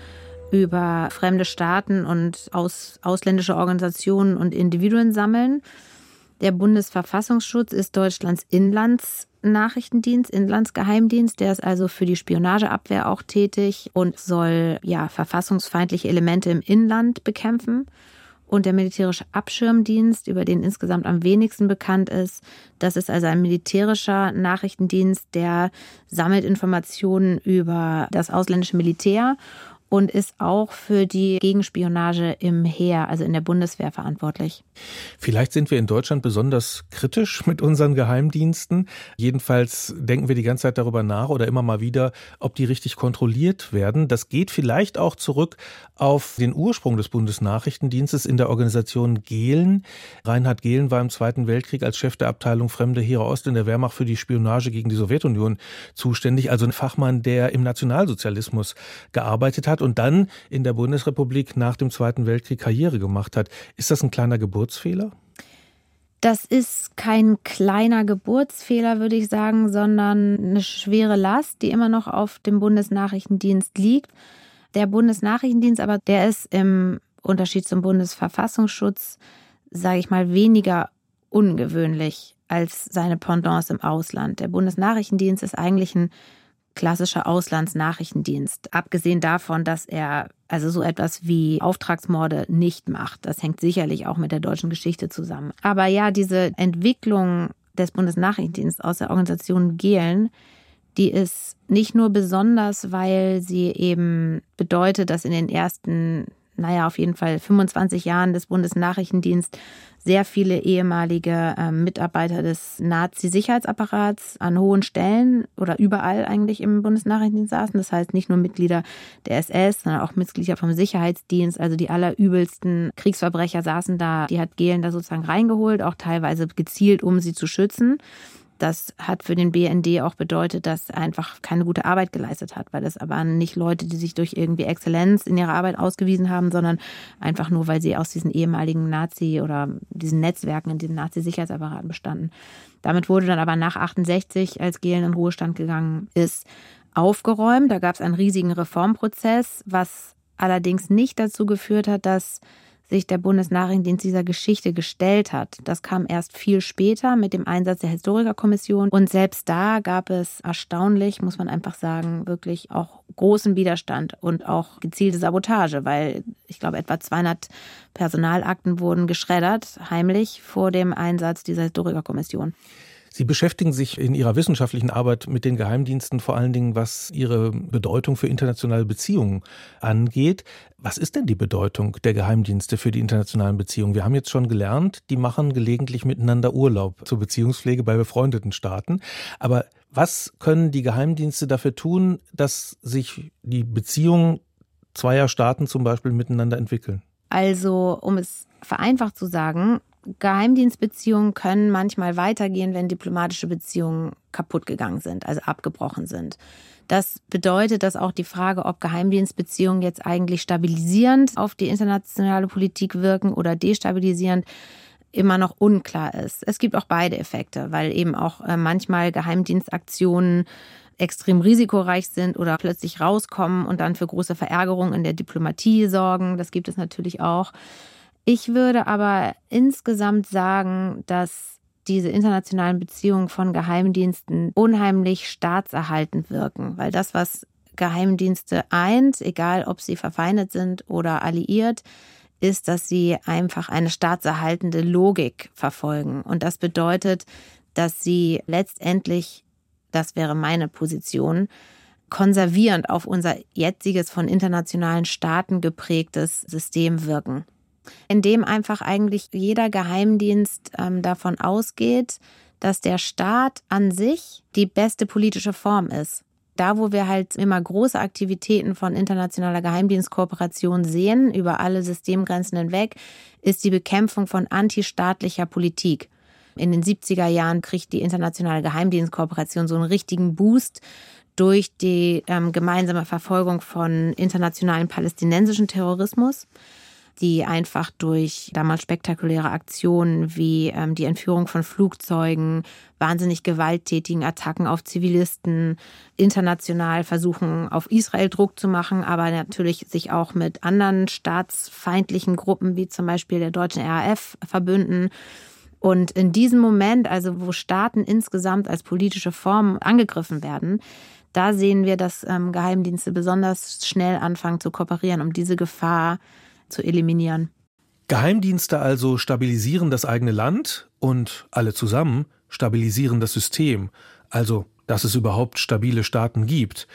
S7: über fremde Staaten und aus, ausländische Organisationen und Individuen sammeln. Der Bundesverfassungsschutz ist Deutschlands Inlandsnachrichtendienst, Inlandsgeheimdienst. Der ist also für die Spionageabwehr auch tätig und soll ja verfassungsfeindliche Elemente im Inland bekämpfen. Und der militärische Abschirmdienst, über den insgesamt am wenigsten bekannt ist, das ist also ein militärischer Nachrichtendienst, der sammelt Informationen über das ausländische Militär und ist auch für die Gegenspionage im Heer, also in der Bundeswehr, verantwortlich.
S1: Vielleicht sind wir in Deutschland besonders kritisch mit unseren Geheimdiensten. Jedenfalls denken wir die ganze Zeit darüber nach oder immer mal wieder, ob die richtig kontrolliert werden. Das geht vielleicht auch zurück auf den Ursprung des Bundesnachrichtendienstes in der Organisation Gehlen. Reinhard Gehlen war im Zweiten Weltkrieg als Chef der Abteilung Fremde Heere Ost in der Wehrmacht für die Spionage gegen die Sowjetunion zuständig, also ein Fachmann, der im Nationalsozialismus gearbeitet hat und dann in der Bundesrepublik nach dem Zweiten Weltkrieg Karriere gemacht hat. Ist das ein kleiner Geburtsfehler?
S7: Das ist kein kleiner Geburtsfehler, würde ich sagen, sondern eine schwere Last, die immer noch auf dem Bundesnachrichtendienst liegt. Der Bundesnachrichtendienst aber, der ist im Unterschied zum Bundesverfassungsschutz, sage ich mal, weniger ungewöhnlich als seine Pendants im Ausland. Der Bundesnachrichtendienst ist eigentlich ein klassischer Auslandsnachrichtendienst. Abgesehen davon, dass er also so etwas wie Auftragsmorde nicht macht. Das hängt sicherlich auch mit der deutschen Geschichte zusammen. Aber ja, diese Entwicklung des Bundesnachrichtendienstes aus der Organisation Gehlen, die ist nicht nur besonders, weil sie eben bedeutet, dass in den ersten naja, auf jeden Fall 25 Jahren des Bundesnachrichtendienstes sehr viele ehemalige äh, Mitarbeiter des Nazi-Sicherheitsapparats an hohen Stellen oder überall eigentlich im Bundesnachrichtendienst saßen. Das heißt nicht nur Mitglieder der SS, sondern auch Mitglieder vom Sicherheitsdienst. Also die allerübelsten Kriegsverbrecher saßen da. Die hat Gehlen da sozusagen reingeholt, auch teilweise gezielt, um sie zu schützen. Das hat für den BND auch bedeutet, dass einfach keine gute Arbeit geleistet hat, weil das aber nicht Leute, die sich durch irgendwie Exzellenz in ihrer Arbeit ausgewiesen haben, sondern einfach nur, weil sie aus diesen ehemaligen Nazi- oder diesen Netzwerken in diesen Nazi-Sicherheitsapparaten bestanden. Damit wurde dann aber nach 68, als Gehlen in Ruhestand gegangen ist, aufgeräumt. Da gab es einen riesigen Reformprozess, was allerdings nicht dazu geführt hat, dass sich der Bundesnachrichtendienst dieser Geschichte gestellt hat. Das kam erst viel später mit dem Einsatz der Historikerkommission. Und selbst da gab es erstaunlich, muss man einfach sagen, wirklich auch großen Widerstand und auch gezielte Sabotage, weil ich glaube, etwa 200 Personalakten wurden geschreddert, heimlich vor dem Einsatz dieser Historikerkommission.
S1: Sie beschäftigen sich in Ihrer wissenschaftlichen Arbeit mit den Geheimdiensten vor allen Dingen, was ihre Bedeutung für internationale Beziehungen angeht. Was ist denn die Bedeutung der Geheimdienste für die internationalen Beziehungen? Wir haben jetzt schon gelernt, die machen gelegentlich miteinander Urlaub zur Beziehungspflege bei befreundeten Staaten. Aber was können die Geheimdienste dafür tun, dass sich die Beziehungen zweier Staaten zum Beispiel miteinander entwickeln?
S7: Also, um es vereinfacht zu sagen, Geheimdienstbeziehungen können manchmal weitergehen, wenn diplomatische Beziehungen kaputt gegangen sind, also abgebrochen sind. Das bedeutet, dass auch die Frage, ob Geheimdienstbeziehungen jetzt eigentlich stabilisierend auf die internationale Politik wirken oder destabilisierend, immer noch unklar ist. Es gibt auch beide Effekte, weil eben auch äh, manchmal Geheimdienstaktionen extrem risikoreich sind oder plötzlich rauskommen und dann für große Verärgerung in der Diplomatie sorgen. Das gibt es natürlich auch. Ich würde aber insgesamt sagen, dass diese internationalen Beziehungen von Geheimdiensten unheimlich staatserhaltend wirken, weil das, was Geheimdienste eint, egal ob sie verfeindet sind oder alliiert, ist, dass sie einfach eine staatserhaltende Logik verfolgen. Und das bedeutet, dass sie letztendlich, das wäre meine Position, konservierend auf unser jetziges von internationalen Staaten geprägtes System wirken in dem einfach eigentlich jeder Geheimdienst ähm, davon ausgeht, dass der Staat an sich die beste politische Form ist. Da, wo wir halt immer große Aktivitäten von internationaler Geheimdienstkooperation sehen, über alle Systemgrenzen hinweg, ist die Bekämpfung von antistaatlicher Politik. In den 70er Jahren kriegt die internationale Geheimdienstkooperation so einen richtigen Boost durch die ähm, gemeinsame Verfolgung von internationalen palästinensischen Terrorismus. Die einfach durch damals spektakuläre Aktionen wie ähm, die Entführung von Flugzeugen, wahnsinnig gewalttätigen Attacken auf Zivilisten, international versuchen, auf Israel Druck zu machen, aber natürlich sich auch mit anderen staatsfeindlichen Gruppen wie zum Beispiel der deutschen RAF verbünden. Und in diesem Moment, also wo Staaten insgesamt als politische Form angegriffen werden, da sehen wir, dass ähm, Geheimdienste besonders schnell anfangen zu kooperieren, um diese Gefahr zu eliminieren.
S1: Geheimdienste also stabilisieren das eigene Land und alle zusammen stabilisieren das System, also dass es überhaupt stabile Staaten gibt.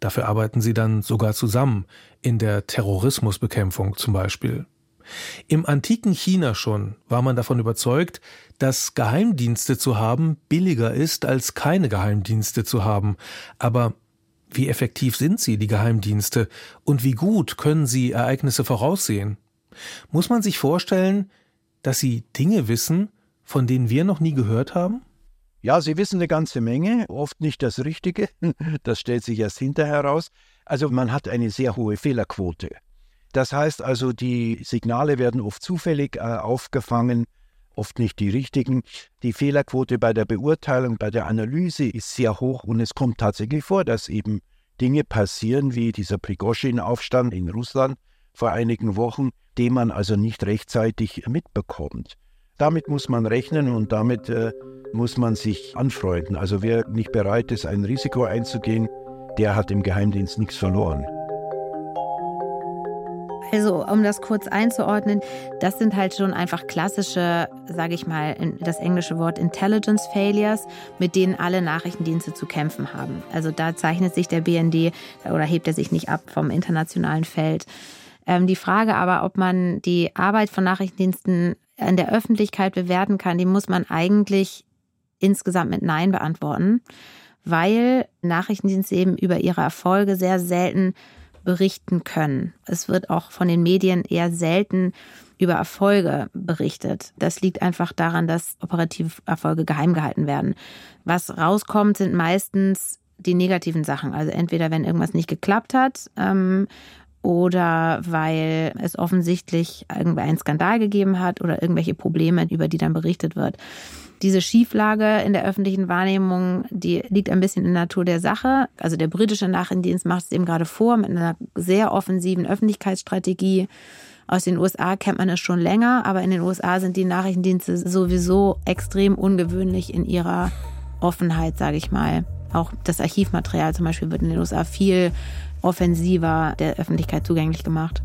S1: Dafür arbeiten sie dann sogar zusammen, in der Terrorismusbekämpfung zum Beispiel. Im antiken China schon war man davon überzeugt, dass Geheimdienste zu haben billiger ist, als keine Geheimdienste zu haben. Aber wie effektiv sind sie, die Geheimdienste, und wie gut können sie Ereignisse voraussehen? Muss man sich vorstellen, dass sie Dinge wissen, von denen wir noch nie gehört haben?
S6: Ja, sie wissen eine ganze Menge, oft nicht das Richtige, das stellt sich erst hinterher heraus. Also man hat eine sehr hohe Fehlerquote. Das heißt also, die Signale werden oft zufällig äh, aufgefangen, oft nicht die richtigen. Die Fehlerquote bei der Beurteilung, bei der Analyse ist sehr hoch und es kommt tatsächlich vor, dass eben Dinge passieren wie dieser Prigoschin-Aufstand in Russland vor einigen Wochen, den man also nicht rechtzeitig mitbekommt. Damit muss man rechnen und damit äh, muss man sich anfreunden. Also wer nicht bereit ist, ein Risiko einzugehen, der hat im Geheimdienst nichts verloren.
S7: Also, um das kurz einzuordnen, das sind halt schon einfach klassische, sage ich mal, das englische Wort Intelligence Failures, mit denen alle Nachrichtendienste zu kämpfen haben. Also da zeichnet sich der BND oder hebt er sich nicht ab vom internationalen Feld. Ähm, die Frage aber, ob man die Arbeit von Nachrichtendiensten in der Öffentlichkeit bewerten kann, die muss man eigentlich insgesamt mit Nein beantworten, weil Nachrichtendienste eben über ihre Erfolge sehr selten berichten können. Es wird auch von den Medien eher selten über Erfolge berichtet. Das liegt einfach daran, dass operative Erfolge geheim gehalten werden. Was rauskommt, sind meistens die negativen Sachen. Also entweder wenn irgendwas nicht geklappt hat ähm, oder weil es offensichtlich irgendwie einen Skandal gegeben hat oder irgendwelche Probleme, über die dann berichtet wird. Diese Schieflage in der öffentlichen Wahrnehmung, die liegt ein bisschen in der Natur der Sache. Also der britische Nachrichtendienst macht es eben gerade vor mit einer sehr offensiven Öffentlichkeitsstrategie. Aus den USA kennt man es schon länger, aber in den USA sind die Nachrichtendienste sowieso extrem ungewöhnlich in ihrer Offenheit, sage ich mal. Auch das Archivmaterial zum Beispiel wird in den USA viel offensiver der Öffentlichkeit zugänglich gemacht.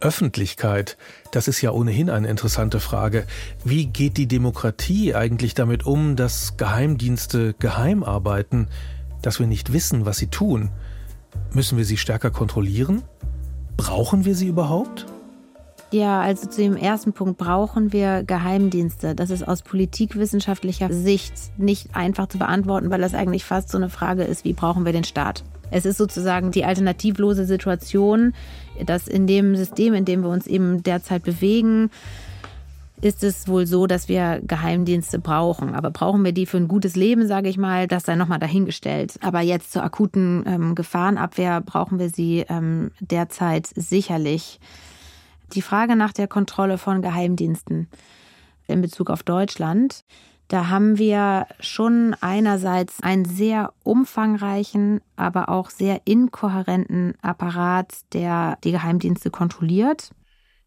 S1: Öffentlichkeit, das ist ja ohnehin eine interessante Frage. Wie geht die Demokratie eigentlich damit um, dass Geheimdienste geheim arbeiten, dass wir nicht wissen, was sie tun? Müssen wir sie stärker kontrollieren? Brauchen wir sie überhaupt?
S7: Ja, also zu dem ersten Punkt brauchen wir Geheimdienste. Das ist aus politikwissenschaftlicher Sicht nicht einfach zu beantworten, weil das eigentlich fast so eine Frage ist, wie brauchen wir den Staat? Es ist sozusagen die alternativlose Situation, dass in dem System, in dem wir uns eben derzeit bewegen, ist es wohl so, dass wir Geheimdienste brauchen. Aber brauchen wir die für ein gutes Leben, sage ich mal, das sei nochmal dahingestellt. Aber jetzt zur akuten ähm, Gefahrenabwehr brauchen wir sie ähm, derzeit sicherlich. Die Frage nach der Kontrolle von Geheimdiensten in Bezug auf Deutschland da haben wir schon einerseits einen sehr umfangreichen, aber auch sehr inkohärenten Apparat, der die Geheimdienste kontrolliert.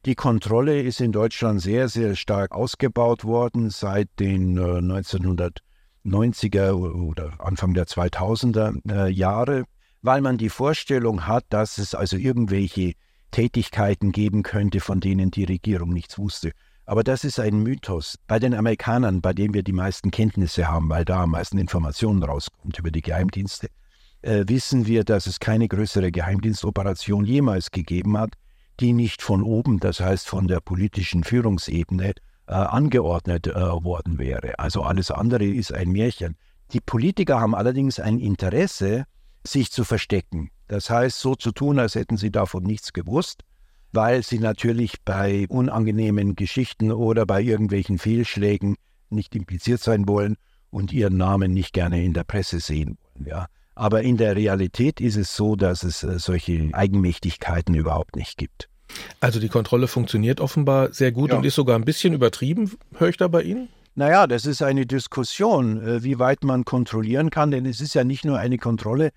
S6: Die Kontrolle ist in Deutschland sehr, sehr stark ausgebaut worden seit den 1990er äh, oder Anfang der 2000er äh, Jahre, weil man die Vorstellung hat, dass es also irgendwelche Tätigkeiten geben könnte, von denen die Regierung nichts wusste. Aber das ist ein Mythos. Bei den Amerikanern, bei denen wir die meisten Kenntnisse haben, weil da am meisten Informationen rauskommt über die Geheimdienste, äh, wissen wir, dass es keine größere Geheimdienstoperation jemals gegeben hat, die nicht von oben, das heißt von der politischen Führungsebene, äh, angeordnet äh, worden wäre. Also alles andere ist ein Märchen. Die Politiker haben allerdings ein Interesse, sich zu verstecken. Das heißt, so zu tun, als hätten sie davon nichts gewusst weil sie natürlich bei unangenehmen Geschichten oder bei irgendwelchen Fehlschlägen nicht impliziert sein wollen und ihren Namen nicht gerne in der Presse sehen wollen. Ja. Aber in der Realität ist es so, dass es äh, solche Eigenmächtigkeiten überhaupt nicht gibt.
S1: Also die Kontrolle funktioniert offenbar sehr gut ja. und ist sogar ein bisschen übertrieben, höre ich da bei Ihnen?
S6: Naja, das ist eine Diskussion, äh, wie weit man kontrollieren kann, denn es ist ja nicht nur eine Kontrolle,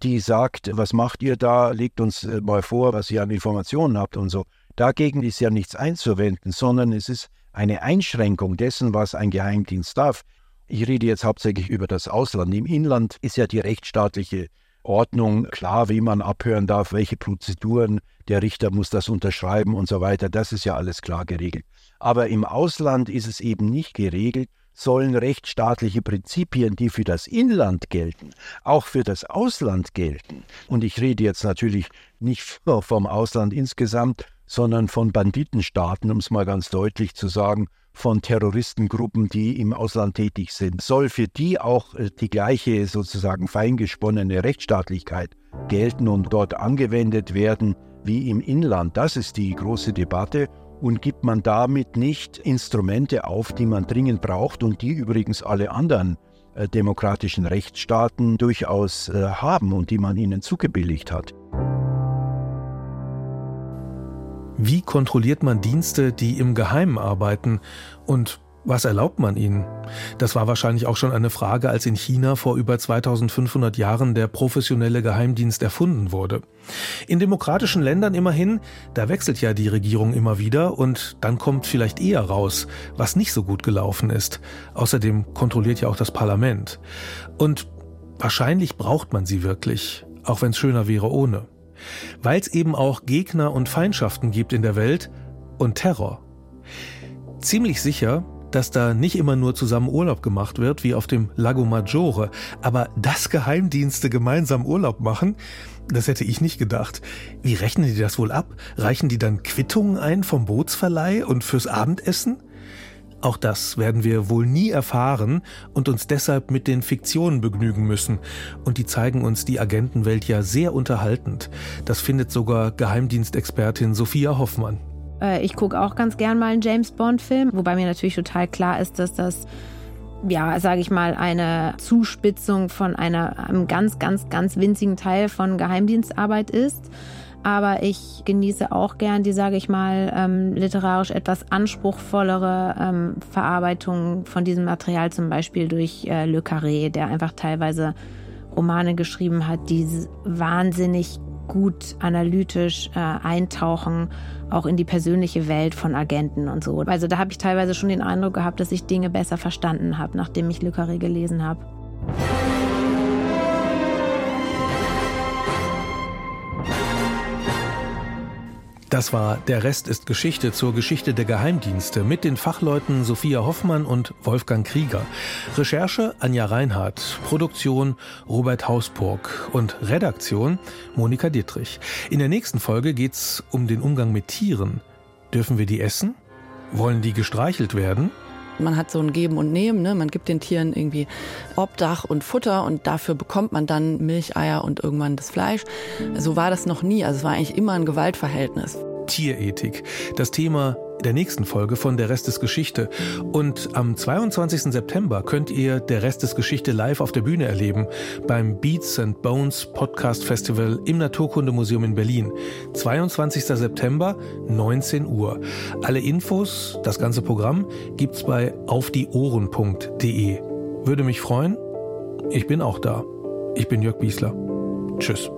S6: die sagt, was macht ihr da, legt uns mal vor, was ihr an Informationen habt und so. Dagegen ist ja nichts einzuwenden, sondern es ist eine Einschränkung dessen, was ein Geheimdienst darf. Ich rede jetzt hauptsächlich über das Ausland. Im Inland ist ja die rechtsstaatliche Ordnung klar, wie man abhören darf, welche Prozeduren, der Richter muss das unterschreiben und so weiter. Das ist ja alles klar geregelt. Aber im Ausland ist es eben nicht geregelt, sollen rechtsstaatliche Prinzipien, die für das Inland gelten, auch für das Ausland gelten. Und ich rede jetzt natürlich nicht vom Ausland insgesamt, sondern von Banditenstaaten, um es mal ganz deutlich zu sagen, von Terroristengruppen, die im Ausland tätig sind. Soll für die auch äh, die gleiche sozusagen feingesponnene Rechtsstaatlichkeit gelten und dort angewendet werden wie im Inland? Das ist die große Debatte. Und gibt man damit nicht Instrumente auf, die man dringend braucht und die übrigens alle anderen äh, demokratischen Rechtsstaaten durchaus äh, haben und die man ihnen zugebilligt hat?
S1: Wie kontrolliert man Dienste, die im Geheimen arbeiten? Und was erlaubt man ihnen? Das war wahrscheinlich auch schon eine Frage, als in China vor über 2500 Jahren der professionelle Geheimdienst erfunden wurde. In demokratischen Ländern immerhin, da wechselt ja die Regierung immer wieder und dann kommt vielleicht eher raus, was nicht so gut gelaufen ist. Außerdem kontrolliert ja auch das Parlament. Und wahrscheinlich braucht man sie wirklich, auch wenn es schöner wäre ohne weil es eben auch Gegner und Feindschaften gibt in der Welt und Terror. Ziemlich sicher, dass da nicht immer nur zusammen Urlaub gemacht wird, wie auf dem Lago Maggiore, aber dass Geheimdienste gemeinsam Urlaub machen, das hätte ich nicht gedacht. Wie rechnen die das wohl ab? Reichen die dann Quittungen ein vom Bootsverleih und fürs Abendessen? Auch das werden wir wohl nie erfahren und uns deshalb mit den Fiktionen begnügen müssen. Und die zeigen uns die Agentenwelt ja sehr unterhaltend. Das findet sogar Geheimdienstexpertin Sophia Hoffmann.
S7: Äh, ich gucke auch ganz gern mal einen James Bond-Film, wobei mir natürlich total klar ist, dass das ja, sage ich mal, eine Zuspitzung von einer, einem ganz, ganz, ganz winzigen Teil von Geheimdienstarbeit ist. Aber ich genieße auch gern die, sage ich mal, ähm, literarisch etwas anspruchsvollere ähm, Verarbeitung von diesem Material, zum Beispiel durch äh, Le Carré, der einfach teilweise Romane geschrieben hat, die wahnsinnig gut analytisch äh, eintauchen, auch in die persönliche Welt von Agenten und so. Also da habe ich teilweise schon den Eindruck gehabt, dass ich Dinge besser verstanden habe, nachdem ich Le gelesen habe.
S1: Das war Der Rest ist Geschichte zur Geschichte der Geheimdienste mit den Fachleuten Sophia Hoffmann und Wolfgang Krieger. Recherche Anja Reinhardt, Produktion Robert Hausburg und Redaktion Monika Dietrich. In der nächsten Folge geht's um den Umgang mit Tieren. Dürfen wir die essen? Wollen die gestreichelt werden?
S12: Man hat so ein Geben und Nehmen, ne? man gibt den Tieren irgendwie Obdach und Futter und dafür bekommt man dann Milcheier und irgendwann das Fleisch. So war das noch nie, also es war eigentlich immer ein Gewaltverhältnis.
S1: Tierethik, das Thema der nächsten Folge von Der Rest ist Geschichte. Und am 22. September könnt ihr Der Rest ist Geschichte live auf der Bühne erleben beim Beats and Bones Podcast Festival im Naturkundemuseum in Berlin. 22. September, 19 Uhr. Alle Infos, das ganze Programm gibt's bei aufdieohren.de. Würde mich freuen. Ich bin auch da. Ich bin Jörg Biesler. Tschüss.